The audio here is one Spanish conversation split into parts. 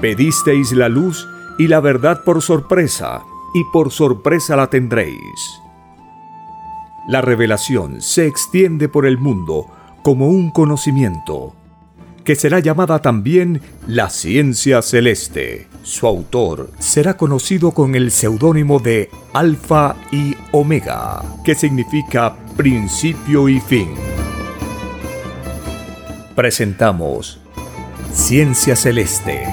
Pedisteis la luz y la verdad por sorpresa, y por sorpresa la tendréis. La revelación se extiende por el mundo como un conocimiento, que será llamada también la ciencia celeste. Su autor será conocido con el seudónimo de Alfa y Omega, que significa principio y fin. Presentamos Ciencia Celeste.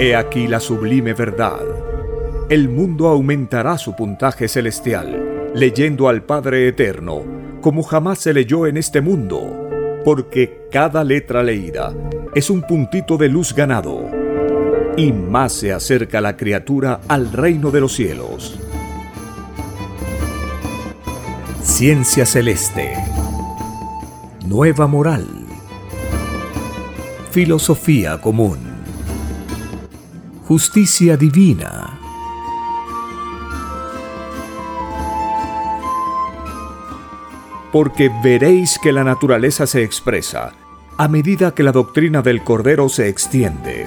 He aquí la sublime verdad. El mundo aumentará su puntaje celestial, leyendo al Padre Eterno, como jamás se leyó en este mundo, porque cada letra leída es un puntito de luz ganado, y más se acerca la criatura al reino de los cielos. Ciencia Celeste. Nueva moral. Filosofía común justicia divina. Porque veréis que la naturaleza se expresa a medida que la doctrina del Cordero se extiende.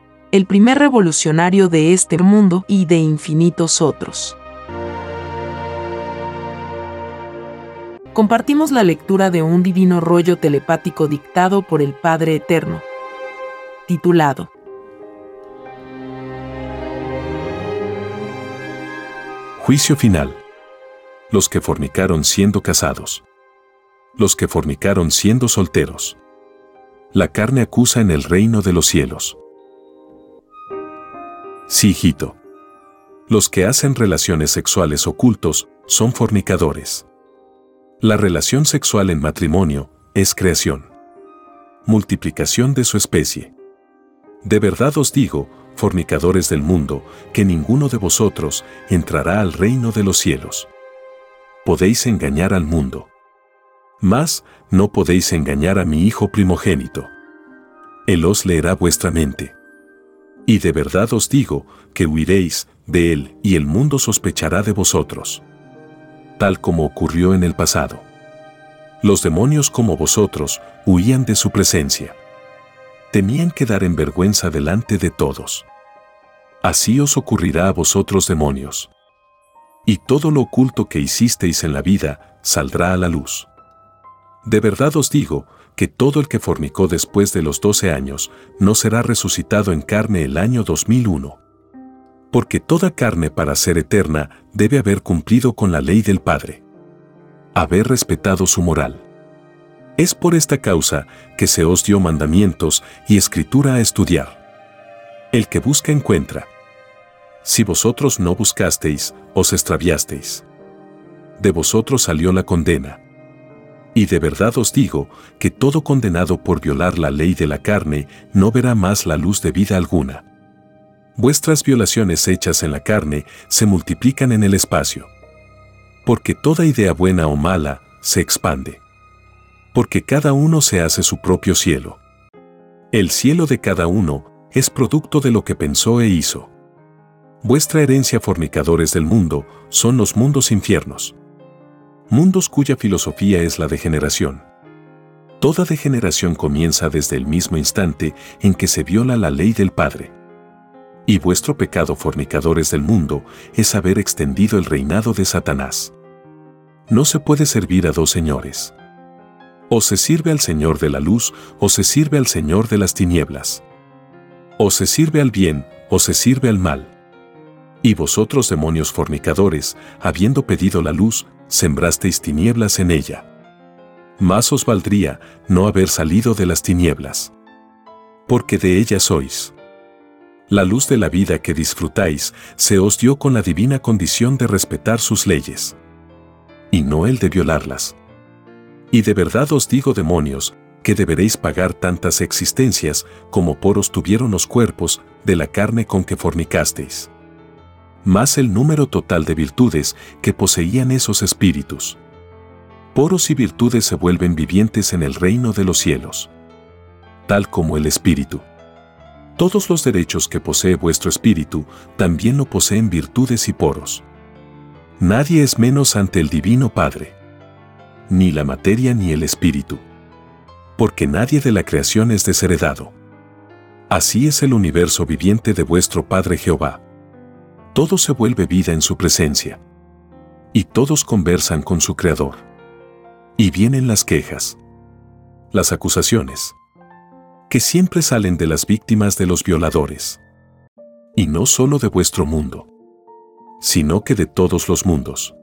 el primer revolucionario de este mundo y de infinitos otros. Compartimos la lectura de un divino rollo telepático dictado por el Padre Eterno, titulado Juicio final. Los que fornicaron siendo casados. Los que fornicaron siendo solteros. La carne acusa en el reino de los cielos. Sí, hijito. Los que hacen relaciones sexuales ocultos son fornicadores. La relación sexual en matrimonio es creación. Multiplicación de su especie. De verdad os digo, fornicadores del mundo, que ninguno de vosotros entrará al reino de los cielos. Podéis engañar al mundo. Mas no podéis engañar a mi Hijo primogénito. Él os leerá vuestra mente. Y de verdad os digo que huiréis de él y el mundo sospechará de vosotros. Tal como ocurrió en el pasado. Los demonios como vosotros huían de su presencia. Temían quedar en vergüenza delante de todos. Así os ocurrirá a vosotros demonios. Y todo lo oculto que hicisteis en la vida saldrá a la luz. De verdad os digo que todo el que fornicó después de los 12 años no será resucitado en carne el año 2001. Porque toda carne para ser eterna debe haber cumplido con la ley del Padre. Haber respetado su moral. Es por esta causa que se os dio mandamientos y escritura a estudiar. El que busca encuentra. Si vosotros no buscasteis, os extraviasteis. De vosotros salió la condena y de verdad os digo que todo condenado por violar la ley de la carne no verá más la luz de vida alguna. Vuestras violaciones hechas en la carne se multiplican en el espacio. Porque toda idea buena o mala se expande. Porque cada uno se hace su propio cielo. El cielo de cada uno es producto de lo que pensó e hizo. Vuestra herencia fornicadores del mundo son los mundos infiernos mundos cuya filosofía es la degeneración. Toda degeneración comienza desde el mismo instante en que se viola la ley del Padre. Y vuestro pecado fornicadores del mundo es haber extendido el reinado de Satanás. No se puede servir a dos señores. O se sirve al Señor de la luz o se sirve al Señor de las tinieblas. O se sirve al bien o se sirve al mal. Y vosotros demonios fornicadores, habiendo pedido la luz, sembrasteis tinieblas en ella. Más os valdría no haber salido de las tinieblas. Porque de ellas sois. La luz de la vida que disfrutáis se os dio con la divina condición de respetar sus leyes, y no el de violarlas. Y de verdad os digo, demonios, que deberéis pagar tantas existencias como poros tuvieron los cuerpos de la carne con que fornicasteis. Más el número total de virtudes que poseían esos espíritus. Poros y virtudes se vuelven vivientes en el reino de los cielos. Tal como el espíritu. Todos los derechos que posee vuestro espíritu también lo poseen virtudes y poros. Nadie es menos ante el Divino Padre. Ni la materia ni el espíritu porque nadie de la creación es desheredado. Así es el universo viviente de vuestro Padre Jehová. Todo se vuelve vida en su presencia. Y todos conversan con su Creador. Y vienen las quejas. Las acusaciones. Que siempre salen de las víctimas de los violadores. Y no solo de vuestro mundo. Sino que de todos los mundos.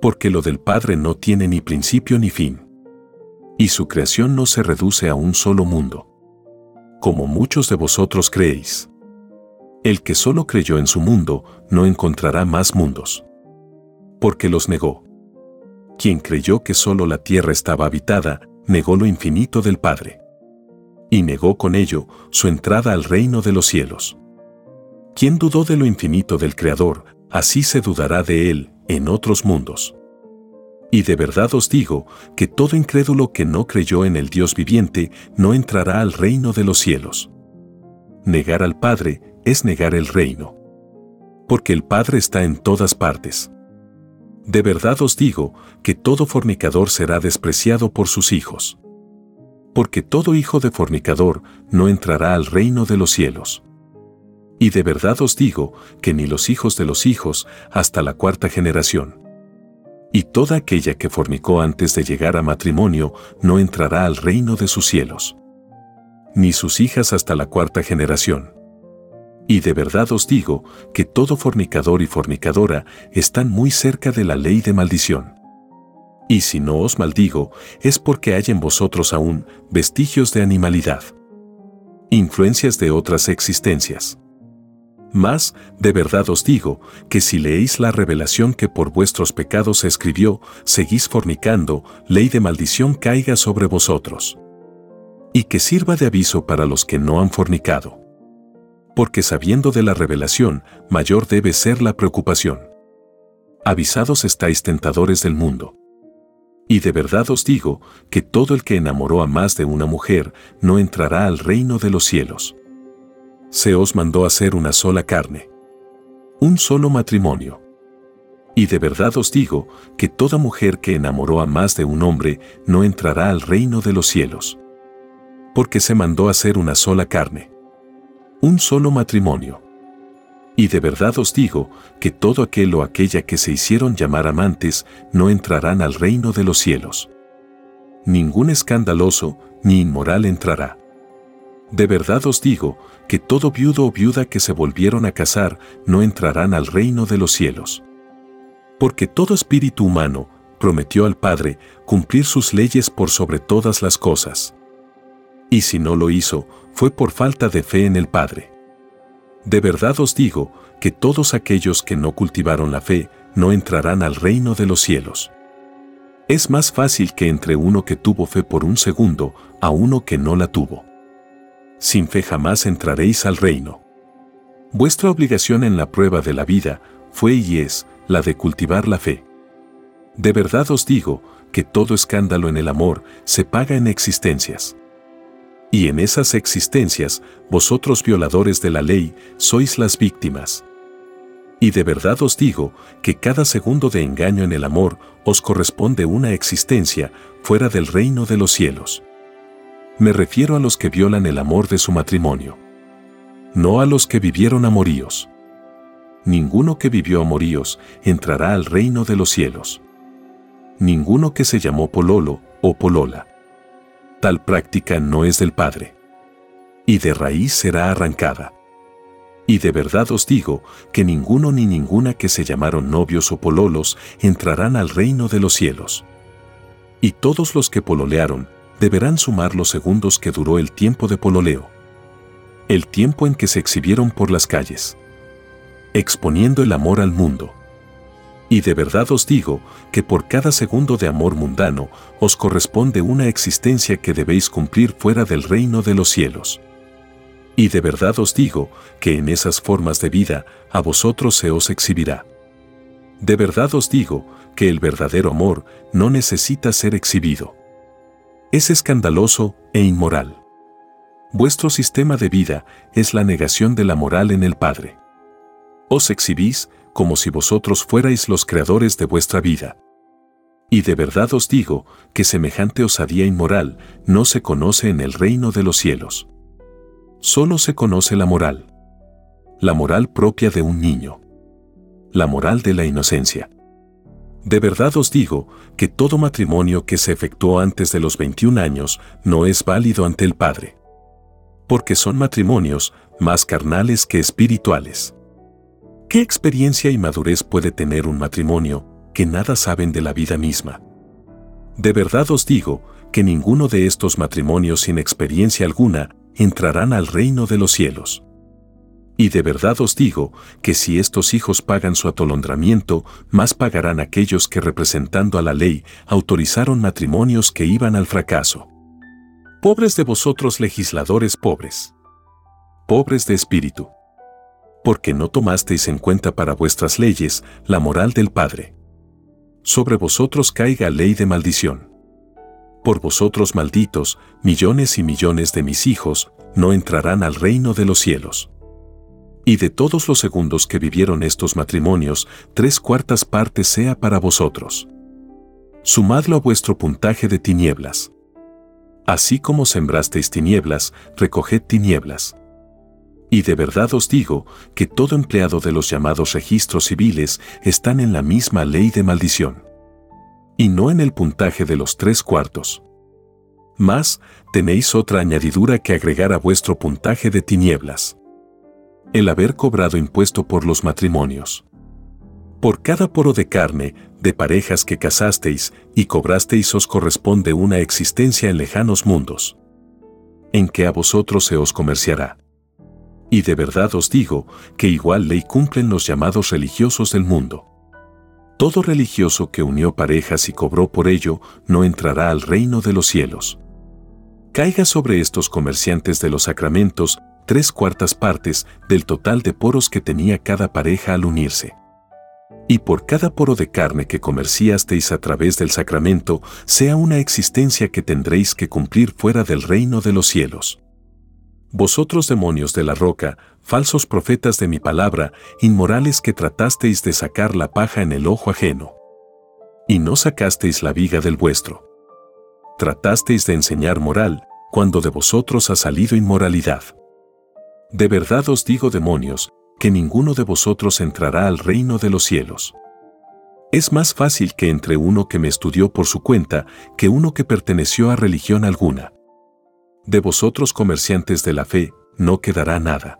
Porque lo del Padre no tiene ni principio ni fin y su creación no se reduce a un solo mundo. Como muchos de vosotros creéis. El que solo creyó en su mundo no encontrará más mundos. Porque los negó. Quien creyó que solo la tierra estaba habitada, negó lo infinito del Padre. Y negó con ello su entrada al reino de los cielos. Quien dudó de lo infinito del Creador, así se dudará de él en otros mundos. Y de verdad os digo que todo incrédulo que no creyó en el Dios viviente no entrará al reino de los cielos. Negar al Padre es negar el reino. Porque el Padre está en todas partes. De verdad os digo que todo fornicador será despreciado por sus hijos. Porque todo hijo de fornicador no entrará al reino de los cielos. Y de verdad os digo que ni los hijos de los hijos hasta la cuarta generación y toda aquella que fornicó antes de llegar a matrimonio no entrará al reino de sus cielos. Ni sus hijas hasta la cuarta generación. Y de verdad os digo que todo fornicador y fornicadora están muy cerca de la ley de maldición. Y si no os maldigo, es porque hay en vosotros aún vestigios de animalidad. Influencias de otras existencias. Mas, de verdad os digo, que si leéis la revelación que por vuestros pecados escribió, seguís fornicando, ley de maldición caiga sobre vosotros. Y que sirva de aviso para los que no han fornicado. Porque sabiendo de la revelación, mayor debe ser la preocupación. Avisados estáis tentadores del mundo. Y de verdad os digo que todo el que enamoró a más de una mujer no entrará al reino de los cielos se os mandó hacer una sola carne. Un solo matrimonio. Y de verdad os digo que toda mujer que enamoró a más de un hombre no entrará al reino de los cielos. Porque se mandó hacer una sola carne. Un solo matrimonio. Y de verdad os digo que todo aquel o aquella que se hicieron llamar amantes no entrarán al reino de los cielos. Ningún escandaloso ni inmoral entrará. De verdad os digo que todo viudo o viuda que se volvieron a casar no entrarán al reino de los cielos. Porque todo espíritu humano prometió al Padre cumplir sus leyes por sobre todas las cosas. Y si no lo hizo, fue por falta de fe en el Padre. De verdad os digo que todos aquellos que no cultivaron la fe no entrarán al reino de los cielos. Es más fácil que entre uno que tuvo fe por un segundo a uno que no la tuvo sin fe jamás entraréis al reino. Vuestra obligación en la prueba de la vida fue y es la de cultivar la fe. De verdad os digo que todo escándalo en el amor se paga en existencias. Y en esas existencias, vosotros violadores de la ley, sois las víctimas. Y de verdad os digo que cada segundo de engaño en el amor os corresponde una existencia fuera del reino de los cielos. Me refiero a los que violan el amor de su matrimonio. No a los que vivieron amoríos. Ninguno que vivió amoríos entrará al reino de los cielos. Ninguno que se llamó Pololo o Polola. Tal práctica no es del Padre. Y de raíz será arrancada. Y de verdad os digo que ninguno ni ninguna que se llamaron novios o pololos entrarán al reino de los cielos. Y todos los que pololearon deberán sumar los segundos que duró el tiempo de pololeo. el tiempo en que se exhibieron por las calles, exponiendo el amor al mundo. Y de verdad os digo que por cada segundo de amor mundano os corresponde una existencia que debéis cumplir fuera del reino de los cielos. Y de verdad os digo que en esas formas de vida a vosotros se os exhibirá. De verdad os digo que el verdadero amor no necesita ser exhibido. Es escandaloso e inmoral. Vuestro sistema de vida es la negación de la moral en el Padre. Os exhibís como si vosotros fuerais los creadores de vuestra vida. Y de verdad os digo que semejante osadía inmoral no se conoce en el reino de los cielos. Solo se conoce la moral. La moral propia de un niño. La moral de la inocencia. De verdad os digo que todo matrimonio que se efectuó antes de los 21 años no es válido ante el Padre. Porque son matrimonios más carnales que espirituales. ¿Qué experiencia y madurez puede tener un matrimonio que nada saben de la vida misma? De verdad os digo que ninguno de estos matrimonios sin experiencia alguna entrarán al reino de los cielos. Y de verdad os digo que si estos hijos pagan su atolondramiento, más pagarán aquellos que representando a la ley autorizaron matrimonios que iban al fracaso. Pobres de vosotros legisladores pobres. Pobres de espíritu. Porque no tomasteis en cuenta para vuestras leyes la moral del Padre. Sobre vosotros caiga ley de maldición. Por vosotros malditos, millones y millones de mis hijos no entrarán al reino de los cielos. Y de todos los segundos que vivieron estos matrimonios, tres cuartas partes sea para vosotros. Sumadlo a vuestro puntaje de tinieblas. Así como sembrasteis tinieblas, recoged tinieblas. Y de verdad os digo que todo empleado de los llamados registros civiles están en la misma ley de maldición. Y no en el puntaje de los tres cuartos. Más, tenéis otra añadidura que agregar a vuestro puntaje de tinieblas el haber cobrado impuesto por los matrimonios. Por cada poro de carne, de parejas que casasteis y cobrasteis os corresponde una existencia en lejanos mundos, en que a vosotros se os comerciará. Y de verdad os digo que igual ley cumplen los llamados religiosos del mundo. Todo religioso que unió parejas y cobró por ello no entrará al reino de los cielos. Caiga sobre estos comerciantes de los sacramentos tres cuartas partes del total de poros que tenía cada pareja al unirse. Y por cada poro de carne que comerciasteis a través del sacramento, sea una existencia que tendréis que cumplir fuera del reino de los cielos. Vosotros demonios de la roca, falsos profetas de mi palabra, inmorales que tratasteis de sacar la paja en el ojo ajeno. Y no sacasteis la viga del vuestro. Tratasteis de enseñar moral, cuando de vosotros ha salido inmoralidad. De verdad os digo demonios, que ninguno de vosotros entrará al reino de los cielos. Es más fácil que entre uno que me estudió por su cuenta que uno que perteneció a religión alguna. De vosotros comerciantes de la fe, no quedará nada.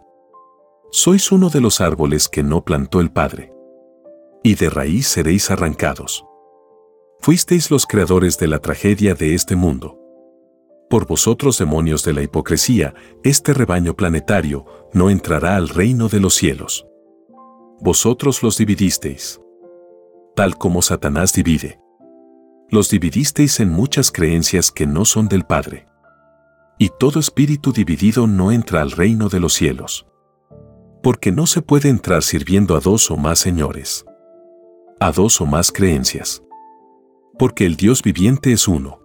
Sois uno de los árboles que no plantó el Padre. Y de raíz seréis arrancados. Fuisteis los creadores de la tragedia de este mundo por vosotros demonios de la hipocresía, este rebaño planetario no entrará al reino de los cielos. Vosotros los dividisteis. Tal como Satanás divide. Los dividisteis en muchas creencias que no son del Padre. Y todo espíritu dividido no entra al reino de los cielos. Porque no se puede entrar sirviendo a dos o más señores. A dos o más creencias. Porque el Dios viviente es uno.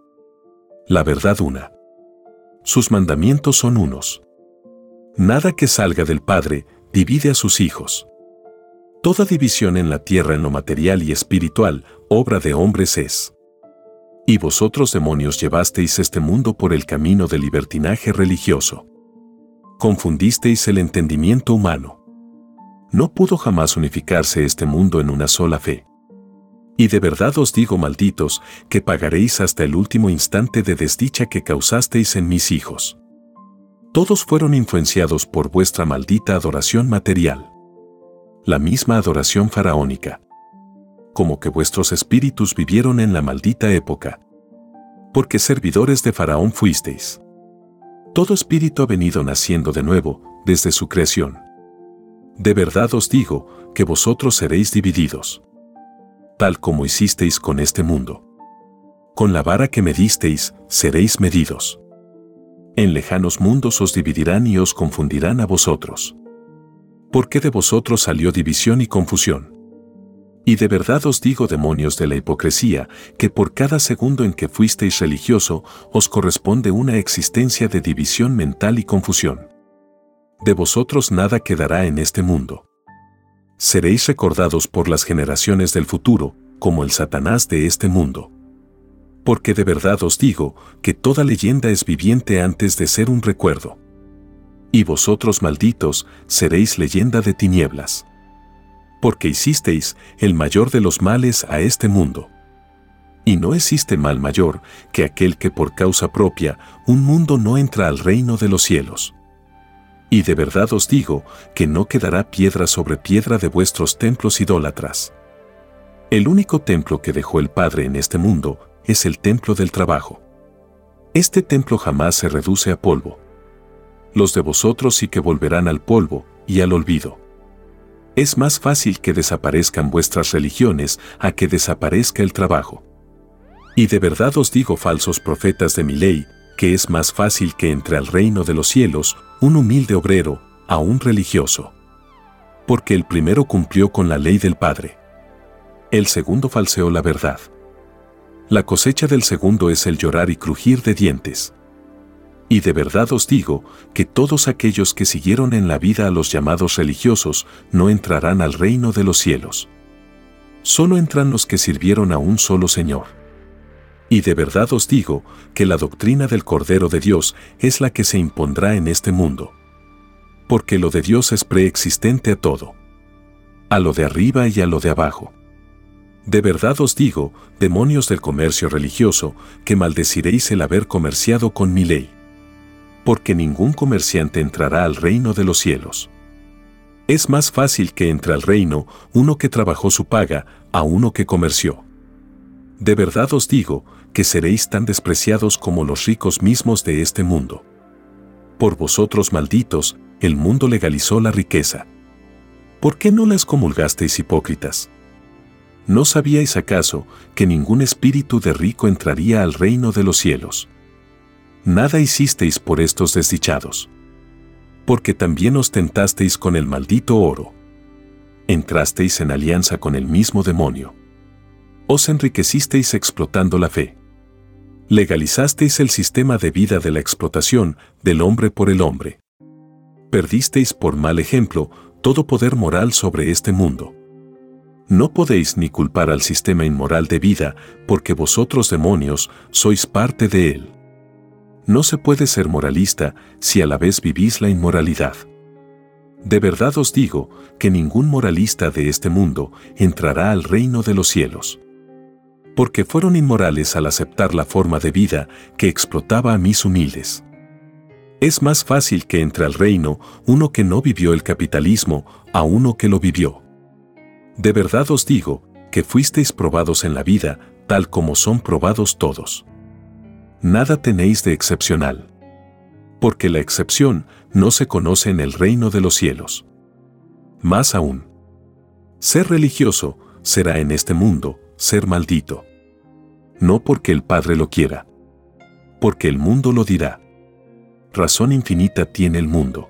La verdad una sus mandamientos son unos. Nada que salga del Padre divide a sus hijos. Toda división en la tierra en lo material y espiritual, obra de hombres es. Y vosotros demonios llevasteis este mundo por el camino del libertinaje religioso. Confundisteis el entendimiento humano. No pudo jamás unificarse este mundo en una sola fe. Y de verdad os digo, malditos, que pagaréis hasta el último instante de desdicha que causasteis en mis hijos. Todos fueron influenciados por vuestra maldita adoración material. La misma adoración faraónica. Como que vuestros espíritus vivieron en la maldita época. Porque servidores de Faraón fuisteis. Todo espíritu ha venido naciendo de nuevo, desde su creación. De verdad os digo que vosotros seréis divididos, tal como hicisteis con este mundo. Con la vara que me disteis, seréis medidos. En lejanos mundos os dividirán y os confundirán a vosotros. Porque de vosotros salió división y confusión. Y de verdad os digo, demonios de la hipocresía, que por cada segundo en que fuisteis religioso, os corresponde una existencia de división mental y confusión. De vosotros nada quedará en este mundo. Seréis recordados por las generaciones del futuro, como el Satanás de este mundo porque de verdad os digo que toda leyenda es viviente antes de ser un recuerdo. Y vosotros malditos seréis leyenda de tinieblas. Porque hicisteis el mayor de los males a este mundo. Y no existe mal mayor que aquel que por causa propia un mundo no entra al reino de los cielos. Y de verdad os digo que no quedará piedra sobre piedra de vuestros templos idólatras. El único templo que dejó el Padre en este mundo es el templo del trabajo. Este templo jamás se reduce a polvo. Los de vosotros sí que volverán al polvo y al olvido. Es más fácil que desaparezcan vuestras religiones a que desaparezca el trabajo. Y de verdad os digo, falsos profetas de mi ley, que es más fácil que entre al reino de los cielos un humilde obrero a un religioso. Porque el primero cumplió con la ley del Padre. El segundo falseó la verdad. La cosecha del segundo es el llorar y crujir de dientes. Y de verdad os digo que todos aquellos que siguieron en la vida a los llamados religiosos no entrarán al reino de los cielos. Solo entran los que sirvieron a un solo Señor. Y de verdad os digo que la doctrina del Cordero de Dios es la que se impondrá en este mundo. Porque lo de Dios es preexistente a todo. A lo de arriba y a lo de abajo. De verdad os digo, demonios del comercio religioso, que maldeciréis el haber comerciado con mi ley. Porque ningún comerciante entrará al reino de los cielos. Es más fácil que entre al reino uno que trabajó su paga a uno que comerció. De verdad os digo que seréis tan despreciados como los ricos mismos de este mundo. Por vosotros malditos, el mundo legalizó la riqueza. ¿Por qué no las comulgasteis hipócritas? ¿No sabíais acaso que ningún espíritu de rico entraría al reino de los cielos? Nada hicisteis por estos desdichados. Porque también os tentasteis con el maldito oro. Entrasteis en alianza con el mismo demonio. Os enriquecisteis explotando la fe. Legalizasteis el sistema de vida de la explotación del hombre por el hombre. Perdisteis por mal ejemplo todo poder moral sobre este mundo no podéis ni culpar al sistema inmoral de vida, porque vosotros demonios sois parte de él. No se puede ser moralista si a la vez vivís la inmoralidad. De verdad os digo que ningún moralista de este mundo entrará al reino de los cielos. Porque fueron inmorales al aceptar la forma de vida que explotaba a mis humildes. Es más fácil que entre al reino uno que no vivió el capitalismo a uno que lo vivió. De verdad os digo, que fuisteis probados en la vida, tal como son probados todos. Nada tenéis de excepcional. Porque la excepción no se conoce en el reino de los cielos. Más aún, ser religioso será en este mundo ser maldito. No porque el Padre lo quiera, porque el mundo lo dirá. Razón infinita tiene el mundo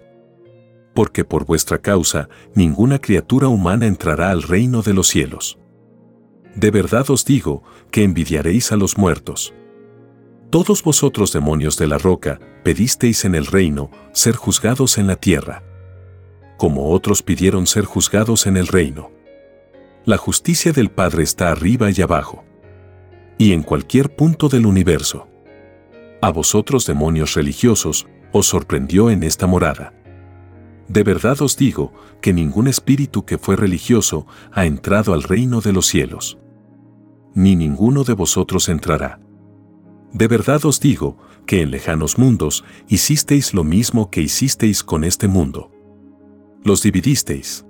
porque por vuestra causa ninguna criatura humana entrará al reino de los cielos. De verdad os digo que envidiaréis a los muertos. Todos vosotros demonios de la roca, pedisteis en el reino ser juzgados en la tierra, como otros pidieron ser juzgados en el reino. La justicia del Padre está arriba y abajo, y en cualquier punto del universo. A vosotros demonios religiosos, os sorprendió en esta morada. De verdad os digo que ningún espíritu que fue religioso ha entrado al reino de los cielos. Ni ninguno de vosotros entrará. De verdad os digo que en lejanos mundos hicisteis lo mismo que hicisteis con este mundo. Los dividisteis.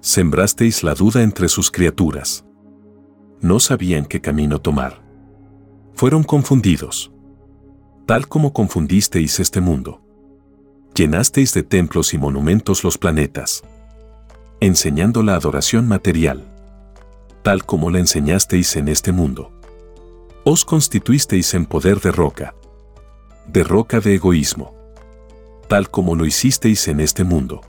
Sembrasteis la duda entre sus criaturas. No sabían qué camino tomar. Fueron confundidos. Tal como confundisteis este mundo llenasteis de templos y monumentos los planetas, enseñando la adoración material, tal como la enseñasteis en este mundo. Os constituisteis en poder de roca, de roca de egoísmo, tal como lo hicisteis en este mundo.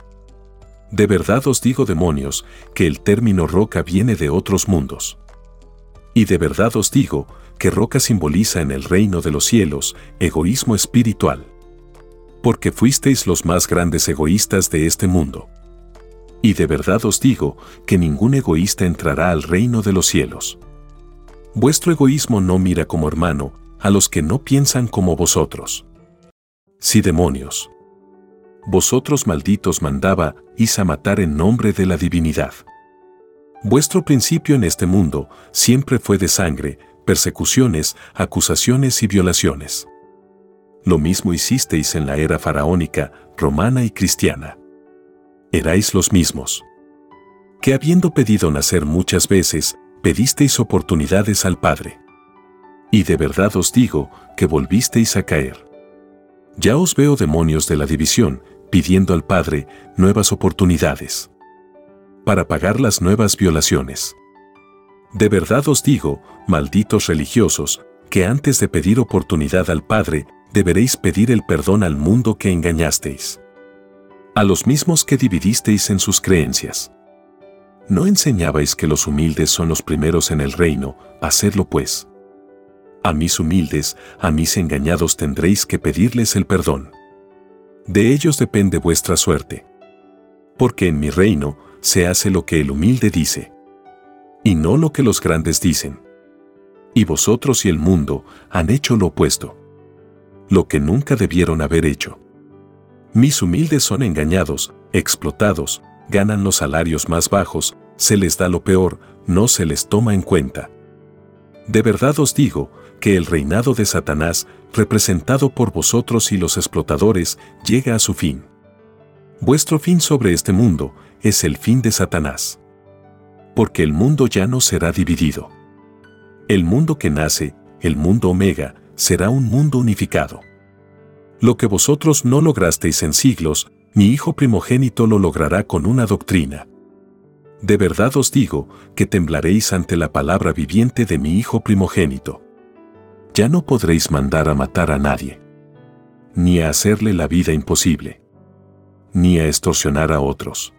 De verdad os digo, demonios, que el término roca viene de otros mundos. Y de verdad os digo que roca simboliza en el reino de los cielos egoísmo espiritual. Porque fuisteis los más grandes egoístas de este mundo. Y de verdad os digo que ningún egoísta entrará al reino de los cielos. Vuestro egoísmo no mira como hermano a los que no piensan como vosotros. Sí, demonios. Vosotros malditos mandaba a matar en nombre de la divinidad. Vuestro principio en este mundo siempre fue de sangre, persecuciones, acusaciones y violaciones. Lo mismo hicisteis en la era faraónica, romana y cristiana. Erais los mismos. Que habiendo pedido nacer muchas veces, pedisteis oportunidades al Padre. Y de verdad os digo que volvisteis a caer. Ya os veo demonios de la división, pidiendo al Padre nuevas oportunidades para pagar las nuevas violaciones. De verdad os digo, malditos religiosos, que antes de pedir oportunidad al Padre, deberéis pedir el perdón al mundo que engañasteis. A los mismos que dividisteis en sus creencias. ¿No enseñabais que los humildes son los primeros en el reino? Hacedlo pues. A mis humildes, a mis engañados tendréis que pedirles el perdón. De ellos depende vuestra suerte. Porque en mi reino se hace lo que el humilde dice y no lo que los grandes dicen. Y vosotros y el mundo han hecho lo opuesto. Lo que nunca debieron haber hecho. Mis humildes son engañados, explotados, ganan los salarios más bajos, se les da lo peor, no se les toma en cuenta. De verdad os digo que el reinado de Satanás, representado por vosotros y los explotadores, llega a su fin. Vuestro fin sobre este mundo es el fin de Satanás porque el mundo ya no será dividido. El mundo que nace, el mundo omega, será un mundo unificado. Lo que vosotros no lograsteis en siglos, mi Hijo primogénito lo logrará con una doctrina. De verdad os digo que temblaréis ante la palabra viviente de mi Hijo primogénito. Ya no podréis mandar a matar a nadie, ni a hacerle la vida imposible, ni a extorsionar a otros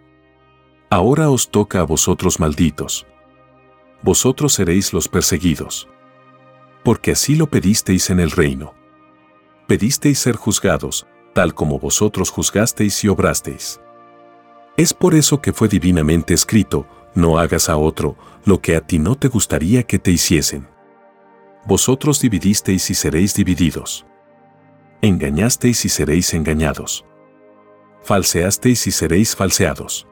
Ahora os toca a vosotros malditos. Vosotros seréis los perseguidos. Porque así lo pedisteis en el reino. Pedisteis ser juzgados, tal como vosotros juzgasteis y obrasteis. Es por eso que fue divinamente escrito, no hagas a otro lo que a ti no te gustaría que te hiciesen. Vosotros dividisteis y seréis divididos. Engañasteis y seréis engañados. Falseasteis y seréis falseados.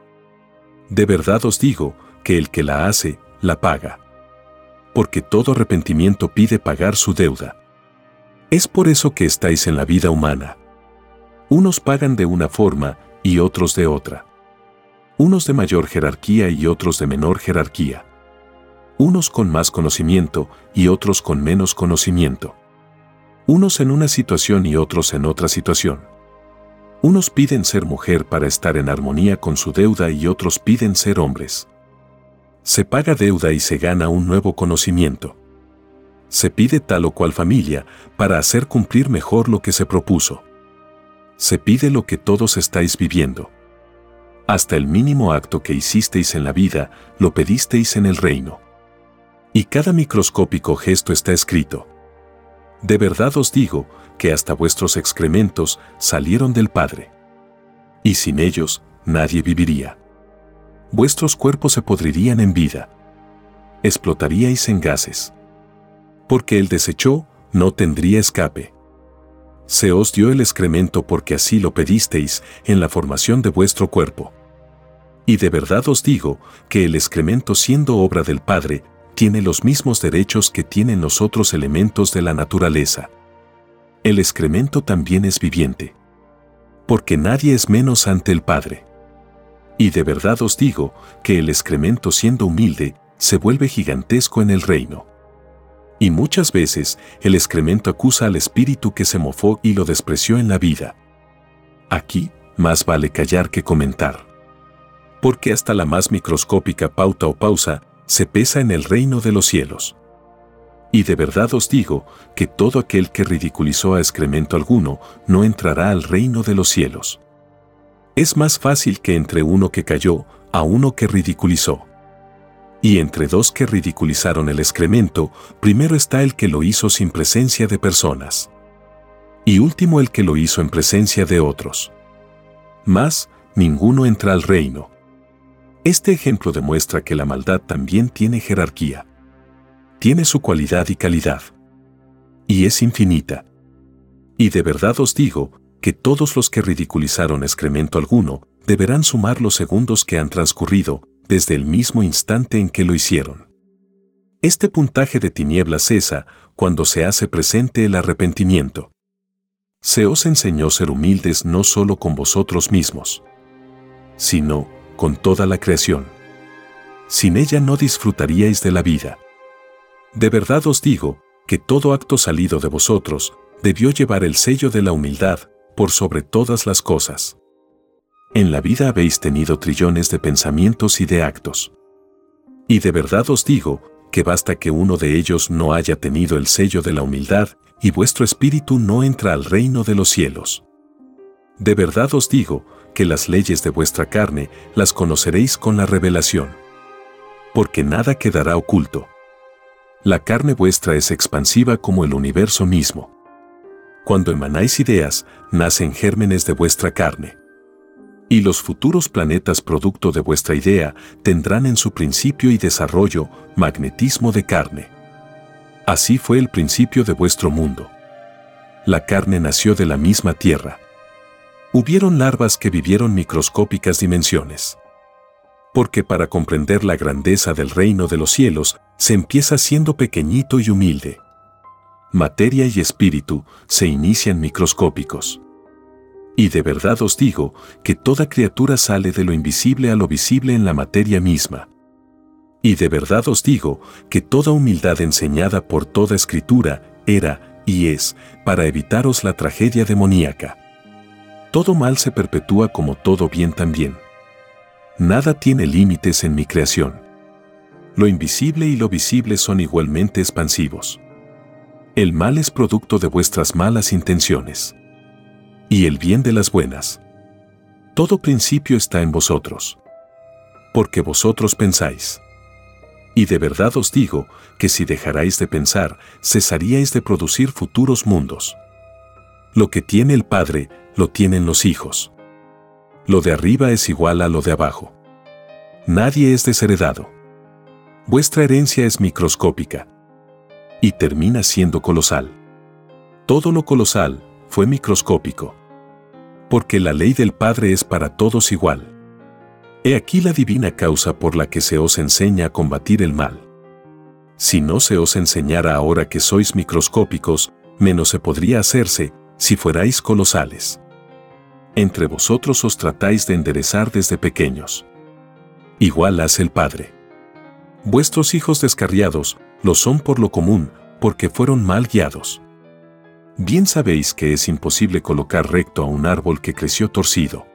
De verdad os digo, que el que la hace, la paga. Porque todo arrepentimiento pide pagar su deuda. Es por eso que estáis en la vida humana. Unos pagan de una forma y otros de otra. Unos de mayor jerarquía y otros de menor jerarquía. Unos con más conocimiento y otros con menos conocimiento. Unos en una situación y otros en otra situación. Unos piden ser mujer para estar en armonía con su deuda y otros piden ser hombres. Se paga deuda y se gana un nuevo conocimiento. Se pide tal o cual familia para hacer cumplir mejor lo que se propuso. Se pide lo que todos estáis viviendo. Hasta el mínimo acto que hicisteis en la vida, lo pedisteis en el reino. Y cada microscópico gesto está escrito. De verdad os digo que hasta vuestros excrementos salieron del Padre. Y sin ellos, nadie viviría. Vuestros cuerpos se podrirían en vida. Explotaríais en gases. Porque el desechó, no tendría escape. Se os dio el excremento porque así lo pedisteis en la formación de vuestro cuerpo. Y de verdad os digo que el excremento siendo obra del Padre, tiene los mismos derechos que tienen los otros elementos de la naturaleza. El excremento también es viviente. Porque nadie es menos ante el Padre. Y de verdad os digo que el excremento siendo humilde, se vuelve gigantesco en el reino. Y muchas veces el excremento acusa al espíritu que se mofó y lo despreció en la vida. Aquí, más vale callar que comentar. Porque hasta la más microscópica pauta o pausa se pesa en el reino de los cielos. Y de verdad os digo que todo aquel que ridiculizó a excremento alguno no entrará al reino de los cielos. Es más fácil que entre uno que cayó a uno que ridiculizó. Y entre dos que ridiculizaron el excremento, primero está el que lo hizo sin presencia de personas. Y último el que lo hizo en presencia de otros. Más, ninguno entra al reino. Este ejemplo demuestra que la maldad también tiene jerarquía. Tiene su cualidad y calidad. Y es infinita. Y de verdad os digo que todos los que ridiculizaron excremento alguno deberán sumar los segundos que han transcurrido desde el mismo instante en que lo hicieron. Este puntaje de tinieblas cesa cuando se hace presente el arrepentimiento. Se os enseñó ser humildes no solo con vosotros mismos, sino con toda la creación. Sin ella no disfrutaríais de la vida. De verdad os digo que todo acto salido de vosotros debió llevar el sello de la humildad por sobre todas las cosas. En la vida habéis tenido trillones de pensamientos y de actos. Y de verdad os digo que basta que uno de ellos no haya tenido el sello de la humildad y vuestro espíritu no entra al reino de los cielos. De verdad os digo que las leyes de vuestra carne las conoceréis con la revelación. Porque nada quedará oculto. La carne vuestra es expansiva como el universo mismo. Cuando emanáis ideas, nacen gérmenes de vuestra carne. Y los futuros planetas producto de vuestra idea tendrán en su principio y desarrollo magnetismo de carne. Así fue el principio de vuestro mundo. La carne nació de la misma tierra. Hubieron larvas que vivieron microscópicas dimensiones. Porque para comprender la grandeza del reino de los cielos, se empieza siendo pequeñito y humilde materia y espíritu se inician microscópicos. Y de verdad os digo que toda criatura sale de lo invisible a lo visible en la materia misma. Y de verdad os digo que toda humildad enseñada por toda escritura era y es para evitaros la tragedia demoníaca. Todo mal se perpetúa como todo bien también. Nada tiene límites en mi creación. Lo invisible y lo visible son igualmente expansivos. El mal es producto de vuestras malas intenciones. Y el bien de las buenas. Todo principio está en vosotros. Porque vosotros pensáis. Y de verdad os digo que si dejarais de pensar, cesaríais de producir futuros mundos. Lo que tiene el Padre, lo tienen los hijos. Lo de arriba es igual a lo de abajo. Nadie es desheredado. Vuestra herencia es microscópica y termina siendo colosal. Todo lo colosal fue microscópico. Porque la ley del Padre es para todos igual. He aquí la divina causa por la que se os enseña a combatir el mal. Si no se os enseñara ahora que sois microscópicos, menos se podría hacerse si fuerais colosales. Entre vosotros os tratáis de enderezar desde pequeños. Igual hace el Padre. Vuestros hijos descarriados lo son por lo común, porque fueron mal guiados. Bien sabéis que es imposible colocar recto a un árbol que creció torcido.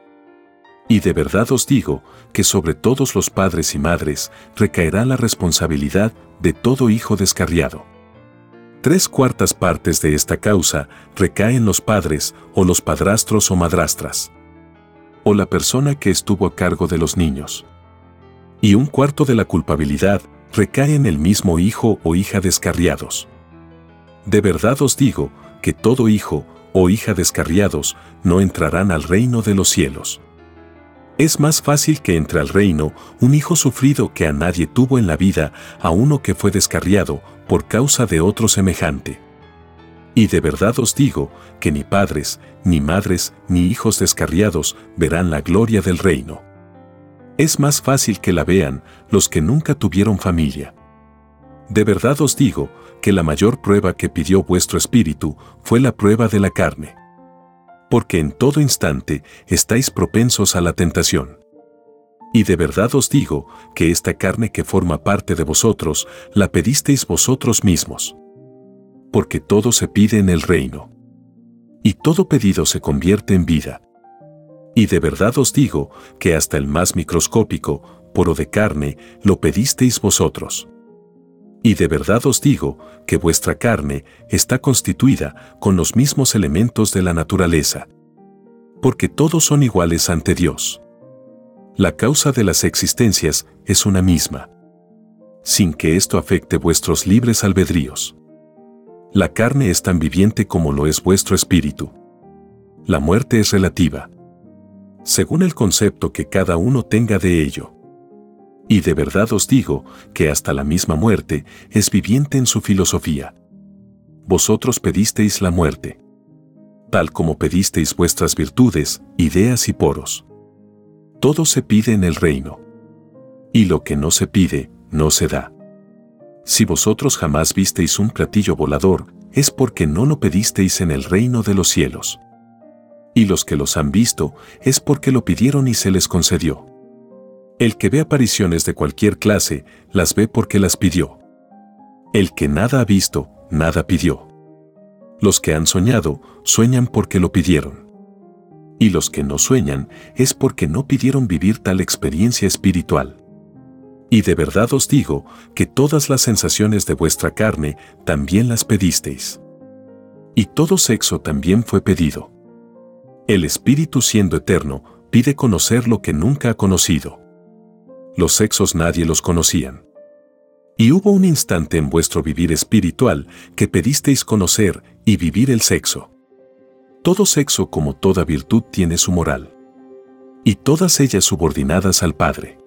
Y de verdad os digo que sobre todos los padres y madres recaerá la responsabilidad de todo hijo descarriado. Tres cuartas partes de esta causa recaen los padres o los padrastros o madrastras. O la persona que estuvo a cargo de los niños. Y un cuarto de la culpabilidad recae en el mismo hijo o hija descarriados. De verdad os digo que todo hijo o hija descarriados no entrarán al reino de los cielos. Es más fácil que entre al reino un hijo sufrido que a nadie tuvo en la vida a uno que fue descarriado por causa de otro semejante. Y de verdad os digo que ni padres, ni madres, ni hijos descarriados verán la gloria del reino es más fácil que la vean los que nunca tuvieron familia. De verdad os digo que la mayor prueba que pidió vuestro espíritu fue la prueba de la carne. Porque en todo instante estáis propensos a la tentación. Y de verdad os digo que esta carne que forma parte de vosotros, la pedisteis vosotros mismos. Porque todo se pide en el reino. Y todo pedido se convierte en vida. Y de verdad os digo que hasta el más microscópico, poro de carne, lo pedisteis vosotros. Y de verdad os digo que vuestra carne está constituida con los mismos elementos de la naturaleza. Porque todos son iguales ante Dios. La causa de las existencias es una misma. Sin que esto afecte vuestros libres albedríos. La carne es tan viviente como lo es vuestro espíritu. La muerte es relativa. Según el concepto que cada uno tenga de ello. Y de verdad os digo que hasta la misma muerte es viviente en su filosofía. Vosotros pedisteis la muerte. Tal como pedisteis vuestras virtudes, ideas y poros. Todo se pide en el reino. Y lo que no se pide, no se da. Si vosotros jamás visteis un platillo volador, es porque no lo pedisteis en el reino de los cielos. Y los que los han visto, es porque lo pidieron y se les concedió. El que ve apariciones de cualquier clase, las ve porque las pidió. El que nada ha visto, nada pidió. Los que han soñado, sueñan porque lo pidieron. Y los que no sueñan, es porque no pidieron vivir tal experiencia espiritual. Y de verdad os digo que todas las sensaciones de vuestra carne también las pedisteis. Y todo sexo también fue pedido. El Espíritu siendo eterno, pide conocer lo que nunca ha conocido los sexos nadie los conocían. Y hubo un instante en vuestro vivir espiritual que pedisteis conocer y vivir el sexo. Todo sexo como toda virtud tiene su moral. Y todas ellas subordinadas al Padre.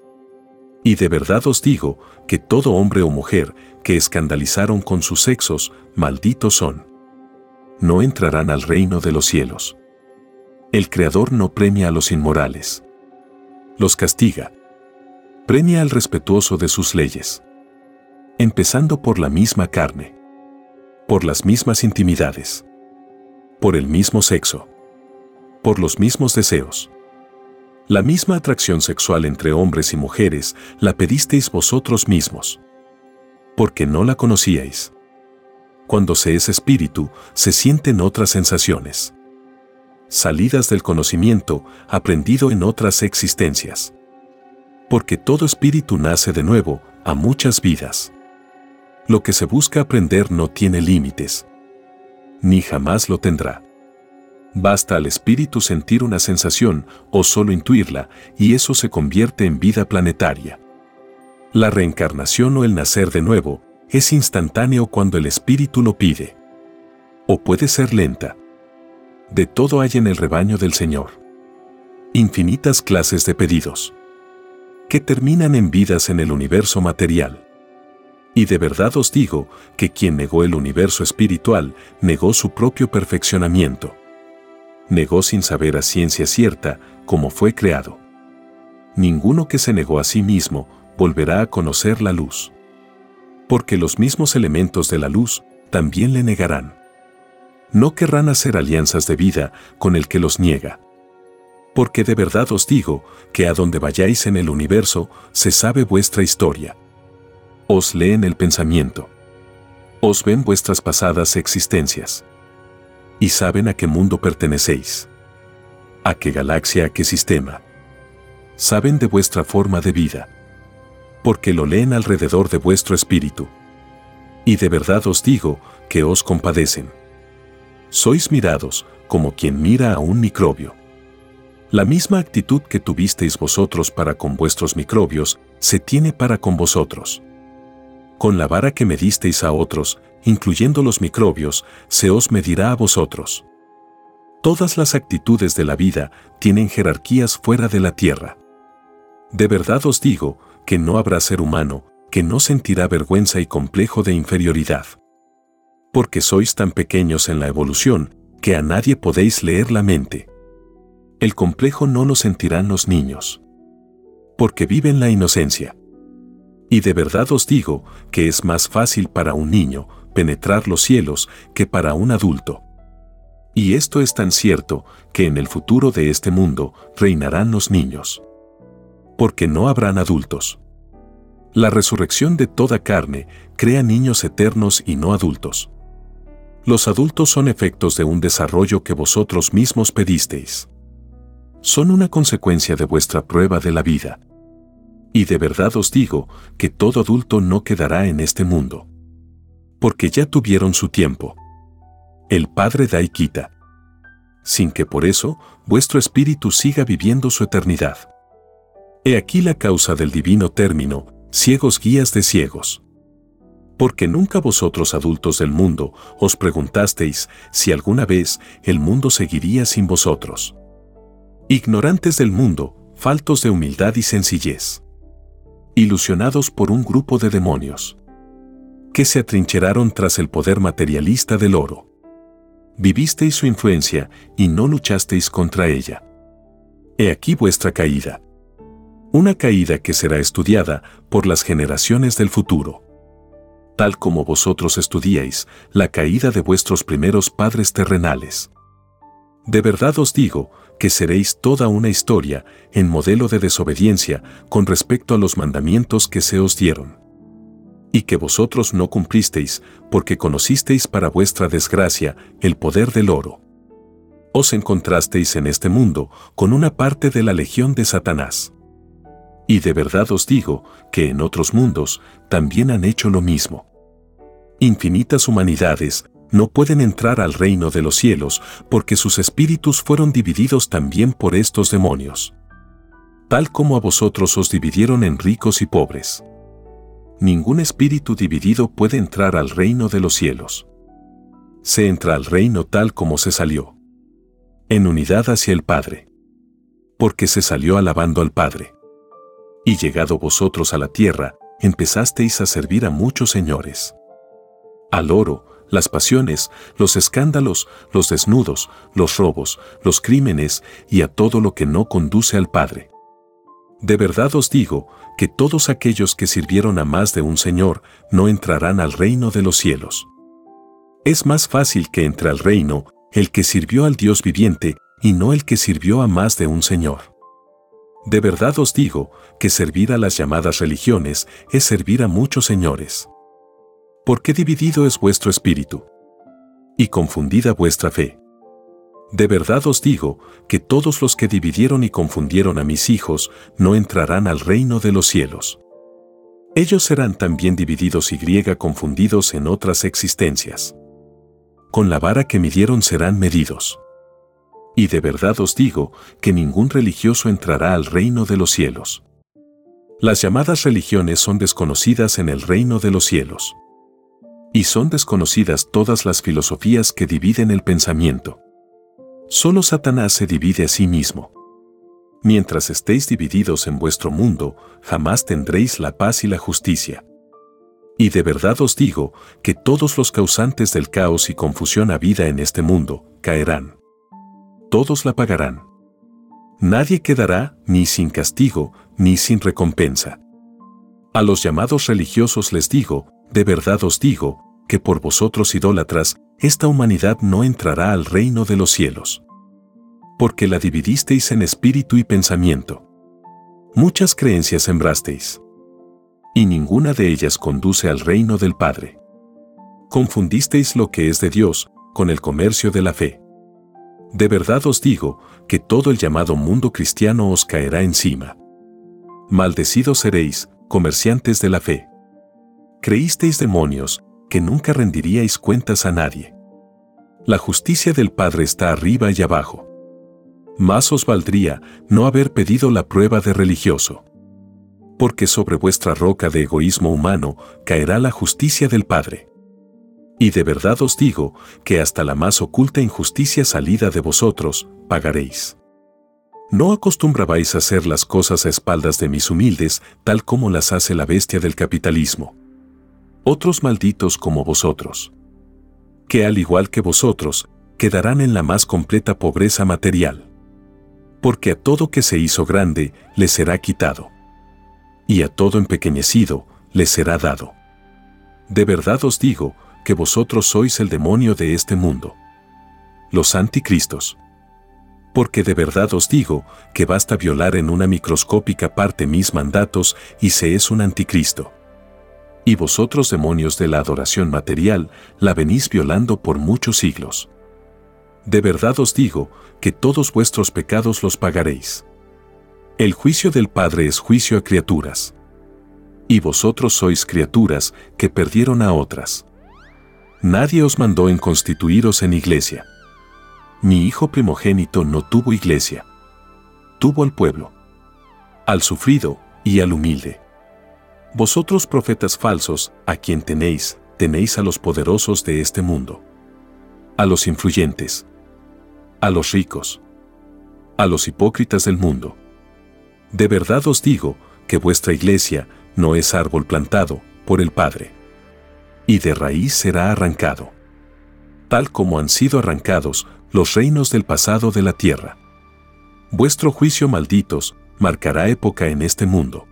Y de verdad os digo que todo hombre o mujer que escandalizaron con sus sexos, malditos son. No entrarán al reino de los cielos. El Creador no premia a los inmorales. Los castiga, premia al respetuoso de sus leyes. Empezando por la misma carne. Por las mismas intimidades. Por el mismo sexo. Por los mismos deseos. La misma atracción sexual entre hombres y mujeres la pedisteis vosotros mismos. Porque no la conocíais. Cuando se es espíritu, se sienten otras sensaciones. Salidas del conocimiento aprendido en otras existencias porque todo espíritu nace de nuevo, a muchas vidas. Lo que se busca aprender no tiene límites, ni jamás lo tendrá. Basta al espíritu sentir una sensación o solo intuirla y eso se convierte en vida planetaria. La reencarnación o el nacer de nuevo es instantáneo cuando el espíritu lo pide. O puede ser lenta. De todo hay en el rebaño del Señor. Infinitas clases de pedidos que terminan en vidas en el universo material. Y de verdad os digo que quien negó el universo espiritual negó su propio perfeccionamiento. Negó sin saber a ciencia cierta cómo fue creado. Ninguno que se negó a sí mismo volverá a conocer la luz. Porque los mismos elementos de la luz también le negarán. No querrán hacer alianzas de vida con el que los niega porque de verdad os digo que a donde vayáis en el universo se sabe vuestra historia. Os leen el pensamiento. Os ven vuestras pasadas existencias. Y saben a qué mundo pertenecéis. A qué galaxia, a qué sistema. Saben de vuestra forma de vida. Porque lo leen alrededor de vuestro espíritu. Y de verdad os digo que os compadecen. Sois mirados como quien mira a un microbio la misma actitud que tuvisteis vosotros para con vuestros microbios, se tiene para con vosotros. Con la vara que medisteis a otros, incluyendo los microbios, se os medirá a vosotros. Todas las actitudes de la vida tienen jerarquías fuera de la tierra. De verdad os digo que no habrá ser humano que no sentirá vergüenza y complejo de inferioridad. Porque sois tan pequeños en la evolución que a nadie podéis leer la mente el complejo no lo sentirán los niños. Porque viven la inocencia. Y de verdad os digo que es más fácil para un niño penetrar los cielos que para un adulto. Y esto es tan cierto que en el futuro de este mundo reinarán los niños. Porque no habrán adultos. La resurrección de toda carne crea niños eternos y no adultos. Los adultos son efectos de un desarrollo que vosotros mismos pedisteis son una consecuencia de vuestra prueba de la vida. Y de verdad os digo que todo adulto no quedará en este mundo. Porque ya tuvieron su tiempo. El Padre da y quita. Sin que por eso vuestro espíritu siga viviendo su eternidad. He aquí la causa del divino término, ciegos guías de ciegos. Porque nunca vosotros adultos del mundo os preguntasteis si alguna vez el mundo seguiría sin vosotros. Ignorantes del mundo, faltos de humildad y sencillez. Ilusionados por un grupo de demonios. Que se atrincheraron tras el poder materialista del oro. Vivisteis su influencia y no luchasteis contra ella. He aquí vuestra caída. Una caída que será estudiada por las generaciones del futuro tal como vosotros estudiáis la caída de vuestros primeros padres terrenales. De verdad os digo que seréis toda una historia en modelo de desobediencia con respecto a los mandamientos que se os dieron. Y que vosotros no cumplisteis porque conocisteis para vuestra desgracia el poder del oro. Os encontrasteis en este mundo con una parte de la legión de Satanás. Y de verdad os digo que en otros mundos también han hecho lo mismo. Infinitas humanidades no pueden entrar al reino de los cielos porque sus espíritus fueron divididos también por estos demonios. Tal como a vosotros os dividieron en ricos y pobres. Ningún espíritu dividido puede entrar al reino de los cielos. Se entra al reino tal como se salió. En unidad hacia el Padre. Porque se salió alabando al Padre. Y llegado vosotros a la tierra, empezasteis a servir a muchos señores. Al oro, las pasiones, los escándalos, los desnudos, los robos, los crímenes y a todo lo que no conduce al Padre. De verdad os digo que todos aquellos que sirvieron a más de un Señor no entrarán al reino de los cielos. Es más fácil que entre al reino el que sirvió al Dios viviente y no el que sirvió a más de un Señor. De verdad os digo que servir a las llamadas religiones es servir a muchos señores. Porque dividido es vuestro espíritu y confundida vuestra fe. De verdad os digo que todos los que dividieron y confundieron a mis hijos no entrarán al reino de los cielos. Ellos serán también divididos y griega confundidos en otras existencias. Con la vara que midieron serán medidos. Y de verdad os digo que ningún religioso entrará al reino de los cielos. Las llamadas religiones son desconocidas en el reino de los cielos. Y son desconocidas todas las filosofías que dividen el pensamiento. Solo Satanás se divide a sí mismo. Mientras estéis divididos en vuestro mundo, jamás tendréis la paz y la justicia. Y de verdad os digo que todos los causantes del caos y confusión a vida en este mundo caerán todos la pagarán. Nadie quedará ni sin castigo, ni sin recompensa. A los llamados religiosos les digo, de verdad os digo, que por vosotros idólatras, esta humanidad no entrará al reino de los cielos. Porque la dividisteis en espíritu y pensamiento. Muchas creencias sembrasteis. Y ninguna de ellas conduce al reino del Padre. Confundisteis lo que es de Dios con el comercio de la fe. De verdad os digo que todo el llamado mundo cristiano os caerá encima. Maldecidos seréis, comerciantes de la fe. Creísteis demonios, que nunca rendiríais cuentas a nadie. La justicia del Padre está arriba y abajo. Más os valdría no haber pedido la prueba de religioso. Porque sobre vuestra roca de egoísmo humano caerá la justicia del Padre. Y de verdad os digo que hasta la más oculta injusticia salida de vosotros, pagaréis. No acostumbrabais a hacer las cosas a espaldas de mis humildes, tal como las hace la bestia del capitalismo. Otros malditos como vosotros. Que al igual que vosotros, quedarán en la más completa pobreza material. Porque a todo que se hizo grande, le será quitado. Y a todo empequeñecido, le será dado. De verdad os digo, que vosotros sois el demonio de este mundo. Los anticristos. Porque de verdad os digo que basta violar en una microscópica parte mis mandatos y se es un anticristo. Y vosotros demonios de la adoración material la venís violando por muchos siglos. De verdad os digo, que todos vuestros pecados los pagaréis. El juicio del Padre es juicio a criaturas. Y vosotros sois criaturas que perdieron a otras. Nadie os mandó en constituiros en iglesia. Mi hijo primogénito no tuvo iglesia. Tuvo al pueblo. Al sufrido y al humilde. Vosotros profetas falsos, a quien tenéis, tenéis a los poderosos de este mundo. A los influyentes. A los ricos. A los hipócritas del mundo. De verdad os digo que vuestra iglesia no es árbol plantado por el Padre. Y de raíz será arrancado. Tal como han sido arrancados los reinos del pasado de la tierra. Vuestro juicio malditos marcará época en este mundo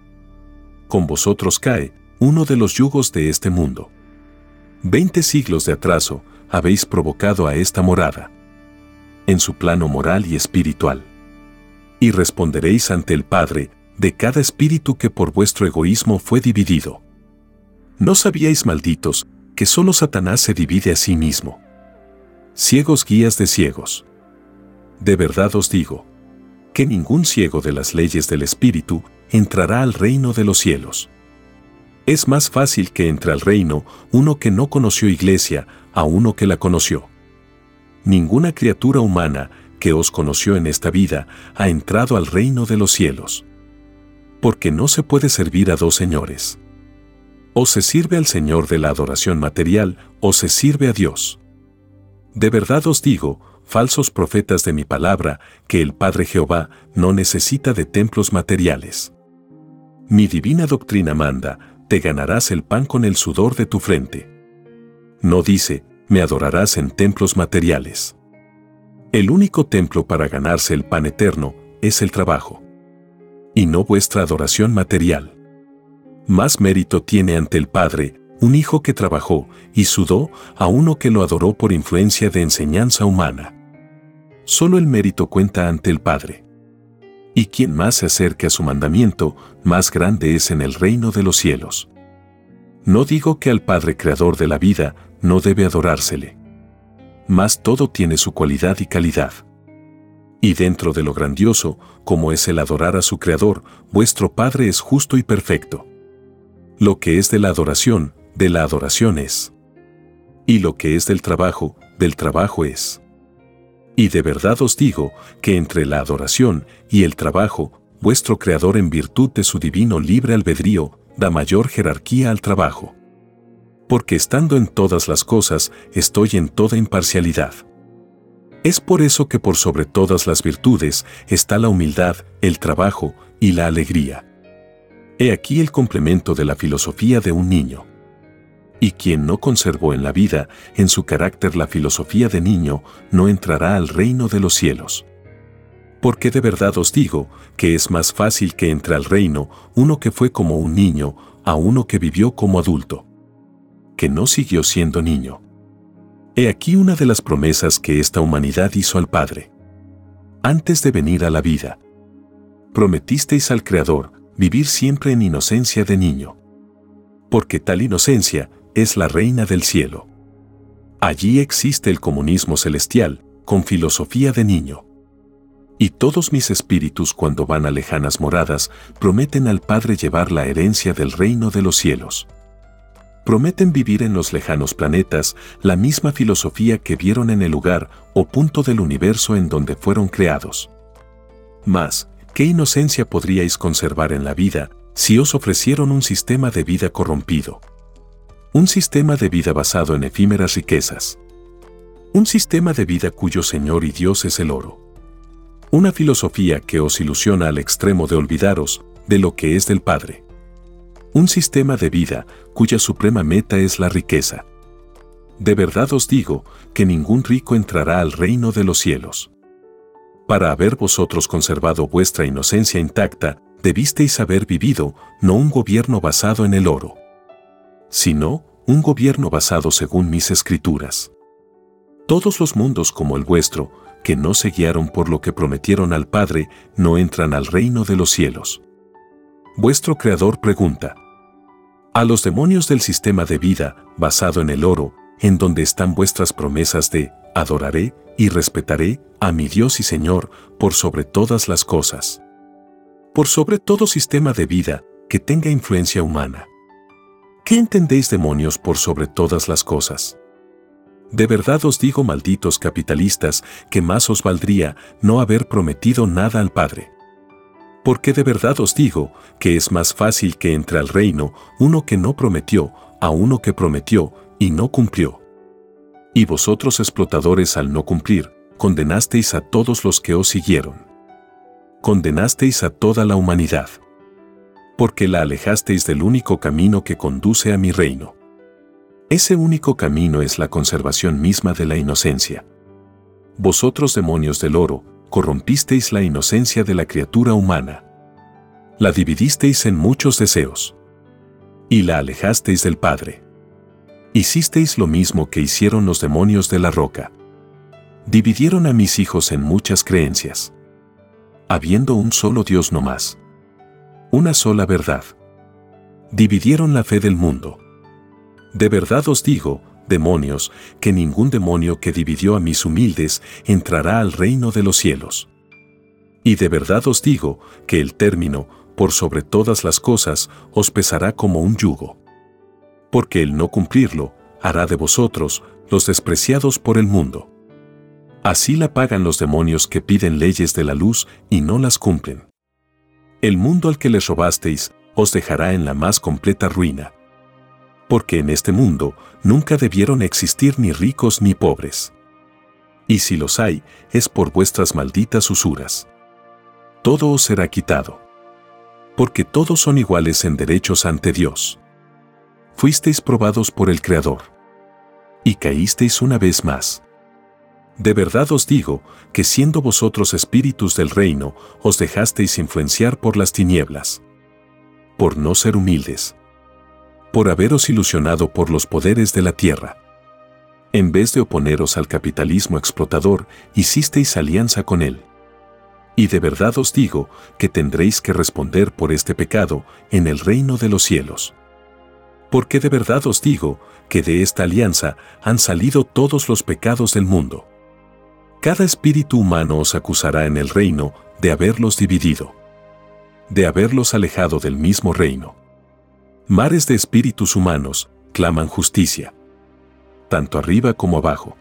con vosotros cae uno de los yugos de este mundo. Veinte siglos de atraso habéis provocado a esta morada, en su plano moral y espiritual. Y responderéis ante el Padre de cada espíritu que por vuestro egoísmo fue dividido. ¿No sabíais, malditos, que solo Satanás se divide a sí mismo? Ciegos guías de ciegos. De verdad os digo, que ningún ciego de las leyes del Espíritu entrará al reino de los cielos. Es más fácil que entre al reino uno que no conoció iglesia a uno que la conoció. Ninguna criatura humana que os conoció en esta vida ha entrado al reino de los cielos. Porque no se puede servir a dos señores. O se sirve al Señor de la adoración material o se sirve a Dios. De verdad os digo, falsos profetas de mi palabra, que el Padre Jehová no necesita de templos materiales. Mi divina doctrina manda, te ganarás el pan con el sudor de tu frente. No dice, me adorarás en templos materiales. El único templo para ganarse el pan eterno es el trabajo. Y no vuestra adoración material. Más mérito tiene ante el Padre un hijo que trabajó y sudó a uno que lo adoró por influencia de enseñanza humana. Solo el mérito cuenta ante el Padre. Y quien más se acerque a su mandamiento, más grande es en el reino de los cielos. No digo que al Padre Creador de la vida no debe adorársele. Mas todo tiene su cualidad y calidad. Y dentro de lo grandioso, como es el adorar a su Creador, vuestro Padre es justo y perfecto. Lo que es de la adoración, de la adoración es. Y lo que es del trabajo, del trabajo es. Y de verdad os digo que entre la adoración y el trabajo, vuestro Creador en virtud de su divino libre albedrío, da mayor jerarquía al trabajo. Porque estando en todas las cosas, estoy en toda imparcialidad. Es por eso que por sobre todas las virtudes está la humildad, el trabajo y la alegría. He aquí el complemento de la filosofía de un niño y quien no conservó en la vida en su carácter la filosofía de niño, no entrará al reino de los cielos. Porque de verdad os digo que es más fácil que entre al reino uno que fue como un niño a uno que vivió como adulto, que no siguió siendo niño. He aquí una de las promesas que esta humanidad hizo al Padre. Antes de venir a la vida, prometisteis al Creador vivir siempre en inocencia de niño. Porque tal inocencia es la reina del cielo. Allí existe el comunismo celestial, con filosofía de niño. Y todos mis espíritus cuando van a lejanas moradas prometen al Padre llevar la herencia del reino de los cielos. Prometen vivir en los lejanos planetas la misma filosofía que vieron en el lugar o punto del universo en donde fueron creados. Mas, ¿qué inocencia podríais conservar en la vida si os ofrecieron un sistema de vida corrompido? Un sistema de vida basado en efímeras riquezas. Un sistema de vida cuyo Señor y Dios es el oro. Una filosofía que os ilusiona al extremo de olvidaros de lo que es del Padre. Un sistema de vida cuya suprema meta es la riqueza. De verdad os digo que ningún rico entrará al reino de los cielos. Para haber vosotros conservado vuestra inocencia intacta, debisteis haber vivido no un gobierno basado en el oro sino un gobierno basado según mis escrituras. Todos los mundos como el vuestro, que no se guiaron por lo que prometieron al Padre, no entran al reino de los cielos. Vuestro Creador pregunta, a los demonios del sistema de vida, basado en el oro, en donde están vuestras promesas de, adoraré y respetaré a mi Dios y Señor por sobre todas las cosas. Por sobre todo sistema de vida que tenga influencia humana. ¿Qué entendéis demonios por sobre todas las cosas? De verdad os digo, malditos capitalistas, que más os valdría no haber prometido nada al Padre. Porque de verdad os digo que es más fácil que entre al reino uno que no prometió a uno que prometió y no cumplió. Y vosotros explotadores al no cumplir, condenasteis a todos los que os siguieron. Condenasteis a toda la humanidad. Porque la alejasteis del único camino que conduce a mi reino. Ese único camino es la conservación misma de la inocencia. Vosotros demonios del oro, corrompisteis la inocencia de la criatura humana. La dividisteis en muchos deseos. Y la alejasteis del Padre. Hicisteis lo mismo que hicieron los demonios de la roca. Dividieron a mis hijos en muchas creencias. Habiendo un solo Dios no más. Una sola verdad. Dividieron la fe del mundo de verdad os digo, demonios, que ningún demonio que dividió a mis humildes entrará al reino de los cielos. Y de verdad os digo que el término, por sobre todas las cosas, os pesará como un yugo. Porque el no cumplirlo, hará de vosotros los despreciados por el mundo. Así la pagan los demonios que piden leyes de la luz y no las cumplen. El mundo al que les robasteis os dejará en la más completa ruina porque en este mundo nunca debieron existir ni ricos ni pobres. Y si los hay, es por vuestras malditas usuras. Todo os será quitado. Porque todos son iguales en derechos ante Dios. Fuisteis probados por el Creador. Y caísteis una vez más. De verdad os digo que siendo vosotros espíritus del reino, os dejasteis influenciar por las tinieblas. Por no ser humildes por haberos ilusionado por los poderes de la tierra. En vez de oponeros al capitalismo explotador, hicisteis alianza con él. Y de verdad os digo que tendréis que responder por este pecado en el reino de los cielos. Porque de verdad os digo que de esta alianza han salido todos los pecados del mundo. Cada espíritu humano os acusará en el reino de haberlos dividido, de haberlos alejado del mismo reino. Mares de espíritus humanos claman justicia, tanto arriba como abajo.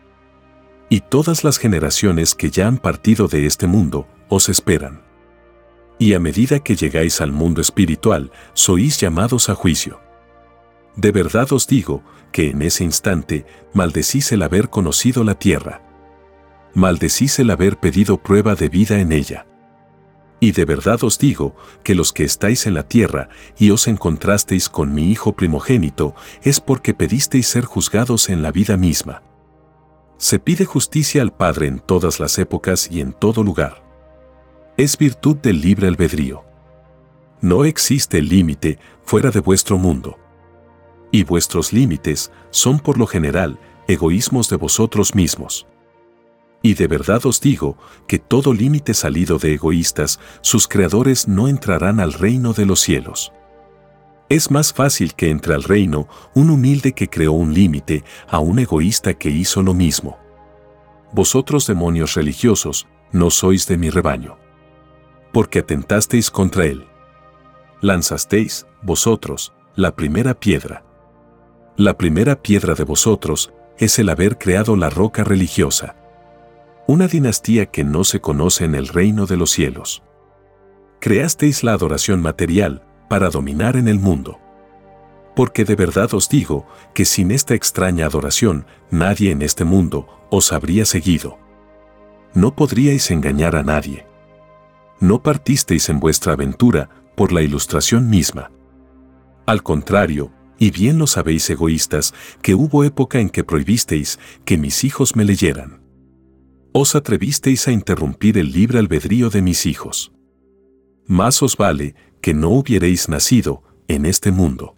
Y todas las generaciones que ya han partido de este mundo os esperan. Y a medida que llegáis al mundo espiritual, sois llamados a juicio. De verdad os digo que en ese instante maldecís el haber conocido la tierra. Maldecís el haber pedido prueba de vida en ella. Y de verdad os digo que los que estáis en la tierra y os encontrasteis con mi Hijo primogénito es porque pedisteis ser juzgados en la vida misma. Se pide justicia al Padre en todas las épocas y en todo lugar. Es virtud del libre albedrío. No existe límite fuera de vuestro mundo. Y vuestros límites son por lo general egoísmos de vosotros mismos. Y de verdad os digo que todo límite salido de egoístas, sus creadores no entrarán al reino de los cielos. Es más fácil que entre al reino un humilde que creó un límite a un egoísta que hizo lo mismo. Vosotros demonios religiosos, no sois de mi rebaño. Porque atentasteis contra él. Lanzasteis, vosotros, la primera piedra. La primera piedra de vosotros es el haber creado la roca religiosa una dinastía que no se conoce en el reino de los cielos. Creasteis la adoración material para dominar en el mundo. Porque de verdad os digo que sin esta extraña adoración nadie en este mundo os habría seguido. No podríais engañar a nadie. No partisteis en vuestra aventura por la ilustración misma. Al contrario, y bien lo sabéis egoístas, que hubo época en que prohibisteis que mis hijos me leyeran os atrevisteis a interrumpir el libre albedrío de mis hijos. Más os vale que no hubierais nacido en este mundo.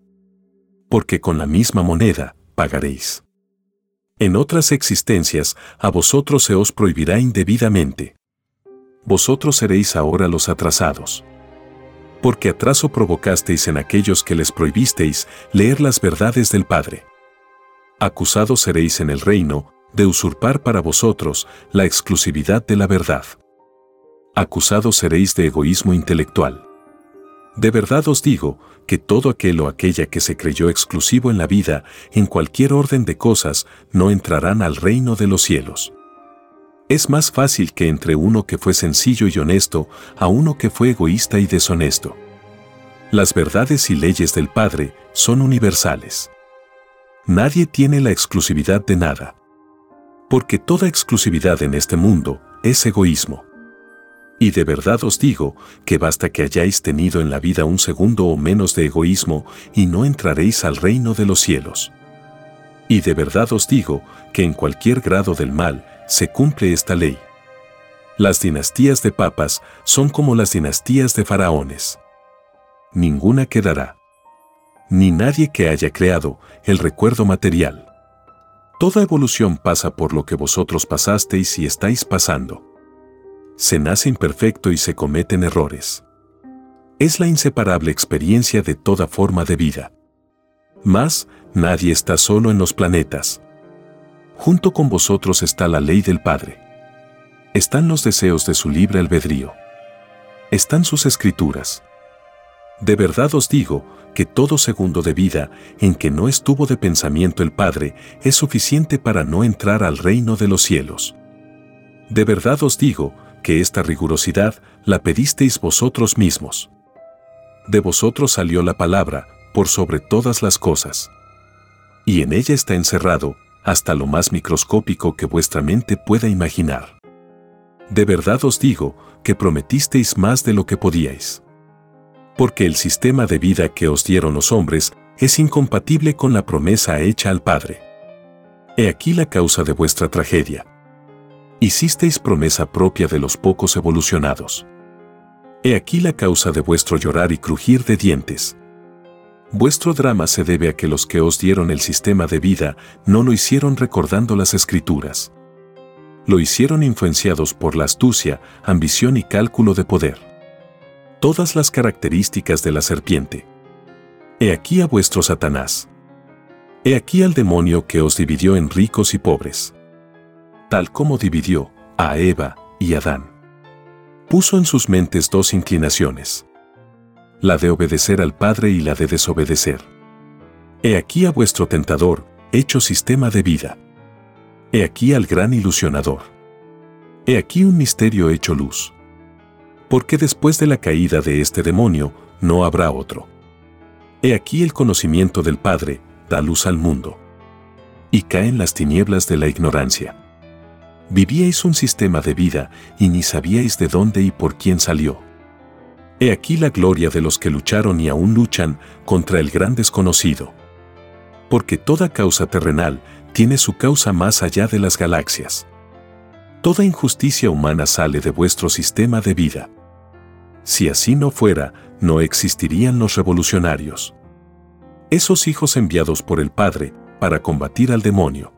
Porque con la misma moneda pagaréis. En otras existencias a vosotros se os prohibirá indebidamente. Vosotros seréis ahora los atrasados. Porque atraso provocasteis en aquellos que les prohibisteis leer las verdades del Padre. Acusados seréis en el reino de usurpar para vosotros la exclusividad de la verdad. Acusados seréis de egoísmo intelectual. De verdad os digo que todo aquel o aquella que se creyó exclusivo en la vida, en cualquier orden de cosas, no entrarán al reino de los cielos. Es más fácil que entre uno que fue sencillo y honesto a uno que fue egoísta y deshonesto. Las verdades y leyes del Padre son universales. Nadie tiene la exclusividad de nada. Porque toda exclusividad en este mundo es egoísmo. Y de verdad os digo que basta que hayáis tenido en la vida un segundo o menos de egoísmo y no entraréis al reino de los cielos. Y de verdad os digo que en cualquier grado del mal se cumple esta ley. Las dinastías de papas son como las dinastías de faraones. Ninguna quedará. Ni nadie que haya creado el recuerdo material. Toda evolución pasa por lo que vosotros pasasteis y estáis pasando. Se nace imperfecto y se cometen errores. Es la inseparable experiencia de toda forma de vida. Mas, nadie está solo en los planetas. Junto con vosotros está la ley del Padre. Están los deseos de su libre albedrío. Están sus escrituras. De verdad os digo que todo segundo de vida en que no estuvo de pensamiento el Padre es suficiente para no entrar al reino de los cielos. De verdad os digo que esta rigurosidad la pedisteis vosotros mismos. De vosotros salió la palabra, por sobre todas las cosas. Y en ella está encerrado, hasta lo más microscópico que vuestra mente pueda imaginar. De verdad os digo que prometisteis más de lo que podíais porque el sistema de vida que os dieron los hombres es incompatible con la promesa hecha al Padre. He aquí la causa de vuestra tragedia. Hicisteis promesa propia de los pocos evolucionados. He aquí la causa de vuestro llorar y crujir de dientes. Vuestro drama se debe a que los que os dieron el sistema de vida no lo hicieron recordando las escrituras. Lo hicieron influenciados por la astucia, ambición y cálculo de poder todas las características de la serpiente. He aquí a vuestro Satanás. He aquí al demonio que os dividió en ricos y pobres. Tal como dividió a Eva y Adán. Puso en sus mentes dos inclinaciones. La de obedecer al Padre y la de desobedecer. He aquí a vuestro tentador, hecho sistema de vida. He aquí al gran ilusionador. He aquí un misterio hecho luz porque después de la caída de este demonio no habrá otro. He aquí el conocimiento del Padre, da luz al mundo. Y caen las tinieblas de la ignorancia. Vivíais un sistema de vida y ni sabíais de dónde y por quién salió. He aquí la gloria de los que lucharon y aún luchan contra el gran desconocido. Porque toda causa terrenal tiene su causa más allá de las galaxias. Toda injusticia humana sale de vuestro sistema de vida. Si así no fuera, no existirían los revolucionarios. Esos hijos enviados por el Padre para combatir al demonio.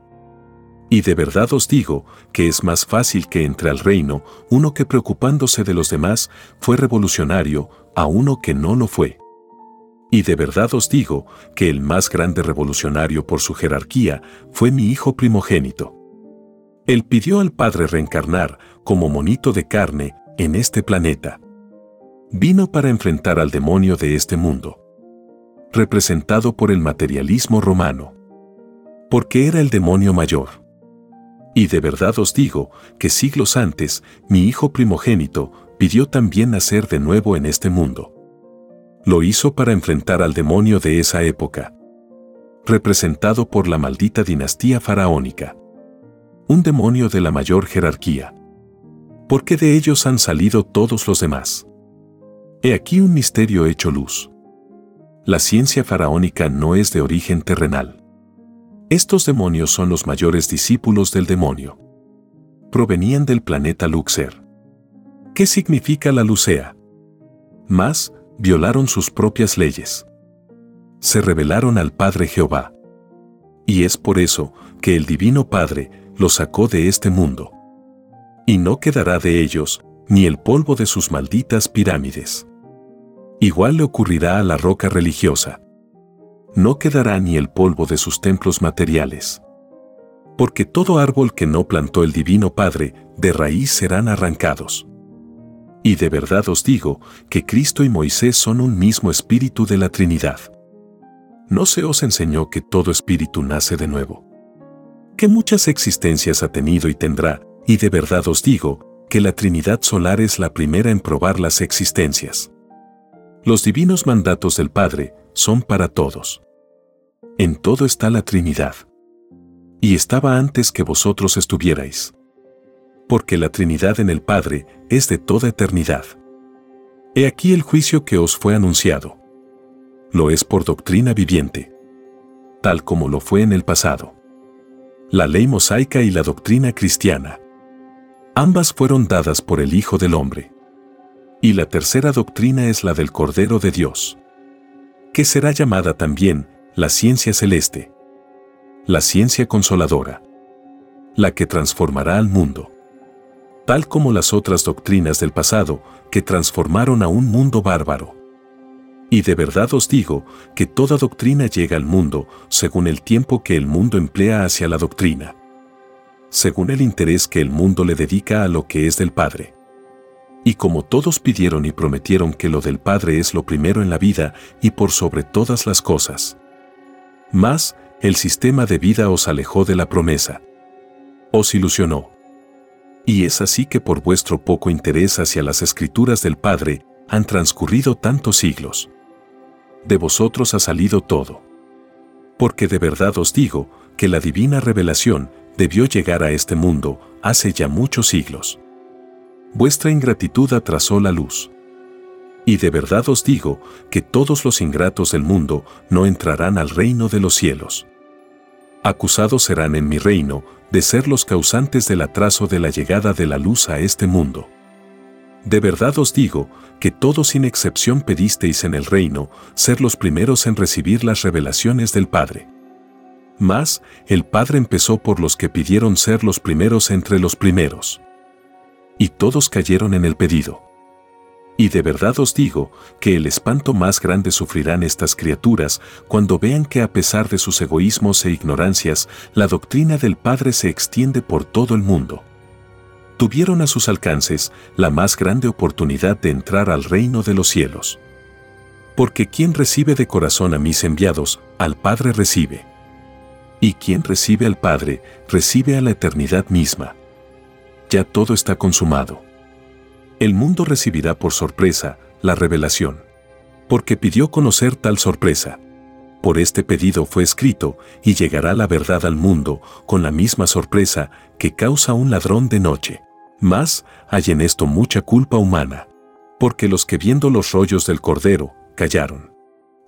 Y de verdad os digo que es más fácil que entre al reino uno que preocupándose de los demás fue revolucionario a uno que no lo fue. Y de verdad os digo que el más grande revolucionario por su jerarquía fue mi hijo primogénito. Él pidió al Padre reencarnar como monito de carne en este planeta vino para enfrentar al demonio de este mundo, representado por el materialismo romano, porque era el demonio mayor. Y de verdad os digo que siglos antes, mi hijo primogénito pidió también nacer de nuevo en este mundo. Lo hizo para enfrentar al demonio de esa época, representado por la maldita dinastía faraónica. Un demonio de la mayor jerarquía. Porque de ellos han salido todos los demás. He aquí un misterio hecho luz. La ciencia faraónica no es de origen terrenal. Estos demonios son los mayores discípulos del demonio. Provenían del planeta Luxer. ¿Qué significa la Lucea? Más, violaron sus propias leyes. Se rebelaron al Padre Jehová. Y es por eso que el Divino Padre los sacó de este mundo. Y no quedará de ellos ni el polvo de sus malditas pirámides. Igual le ocurrirá a la roca religiosa. No quedará ni el polvo de sus templos materiales. Porque todo árbol que no plantó el Divino Padre, de raíz serán arrancados. Y de verdad os digo que Cristo y Moisés son un mismo espíritu de la Trinidad. ¿No se os enseñó que todo espíritu nace de nuevo? Que muchas existencias ha tenido y tendrá, y de verdad os digo que la Trinidad solar es la primera en probar las existencias. Los divinos mandatos del Padre son para todos. En todo está la Trinidad. Y estaba antes que vosotros estuvierais. Porque la Trinidad en el Padre es de toda eternidad. He aquí el juicio que os fue anunciado. Lo es por doctrina viviente. Tal como lo fue en el pasado. La ley mosaica y la doctrina cristiana. Ambas fueron dadas por el Hijo del Hombre. Y la tercera doctrina es la del Cordero de Dios. Que será llamada también la ciencia celeste, la ciencia consoladora, la que transformará al mundo, tal como las otras doctrinas del pasado que transformaron a un mundo bárbaro. Y de verdad os digo que toda doctrina llega al mundo según el tiempo que el mundo emplea hacia la doctrina, según el interés que el mundo le dedica a lo que es del Padre. Y como todos pidieron y prometieron que lo del Padre es lo primero en la vida y por sobre todas las cosas, más, el sistema de vida os alejó de la promesa. Os ilusionó. Y es así que por vuestro poco interés hacia las escrituras del Padre, han transcurrido tantos siglos. De vosotros ha salido todo. Porque de verdad os digo que la divina revelación debió llegar a este mundo hace ya muchos siglos. Vuestra ingratitud atrasó la luz. Y de verdad os digo que todos los ingratos del mundo no entrarán al reino de los cielos. Acusados serán en mi reino de ser los causantes del atraso de la llegada de la luz a este mundo. De verdad os digo que todos sin excepción pedisteis en el reino ser los primeros en recibir las revelaciones del Padre. Mas, el Padre empezó por los que pidieron ser los primeros entre los primeros. Y todos cayeron en el pedido. Y de verdad os digo que el espanto más grande sufrirán estas criaturas cuando vean que a pesar de sus egoísmos e ignorancias, la doctrina del Padre se extiende por todo el mundo. Tuvieron a sus alcances la más grande oportunidad de entrar al reino de los cielos. Porque quien recibe de corazón a mis enviados, al Padre recibe. Y quien recibe al Padre, recibe a la eternidad misma. Ya todo está consumado el mundo recibirá por sorpresa la revelación. Porque pidió conocer tal sorpresa. Por este pedido fue escrito, y llegará la verdad al mundo con la misma sorpresa que causa un ladrón de noche. Mas hay en esto mucha culpa humana. Porque los que viendo los rollos del Cordero, callaron.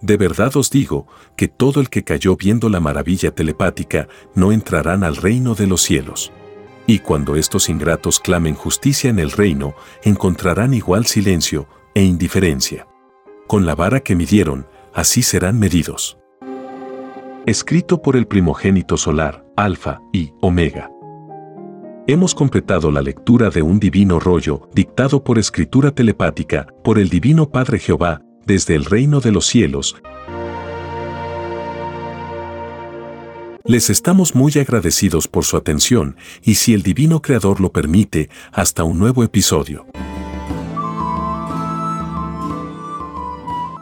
De verdad os digo que todo el que cayó viendo la maravilla telepática no entrarán al reino de los cielos. Y cuando estos ingratos clamen justicia en el reino, encontrarán igual silencio e indiferencia. Con la vara que midieron, así serán medidos. Escrito por el primogénito solar, Alfa y Omega. Hemos completado la lectura de un divino rollo, dictado por escritura telepática, por el Divino Padre Jehová, desde el reino de los cielos, Les estamos muy agradecidos por su atención y si el Divino Creador lo permite, hasta un nuevo episodio.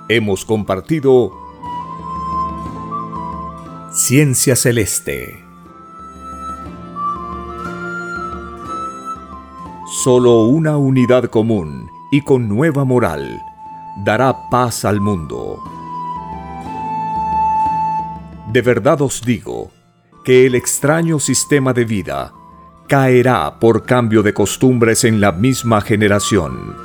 Hemos compartido Ciencia Celeste. Solo una unidad común y con nueva moral dará paz al mundo. De verdad os digo que el extraño sistema de vida caerá por cambio de costumbres en la misma generación.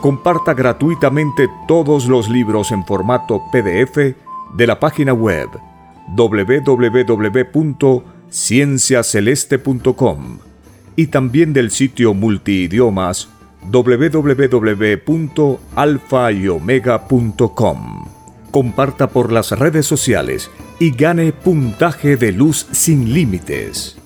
Comparta gratuitamente todos los libros en formato PDF de la página web www.cienciaceleste.com y también del sitio multiidiomas www.alfayomega.com comparta por las redes sociales y gane puntaje de luz sin límites.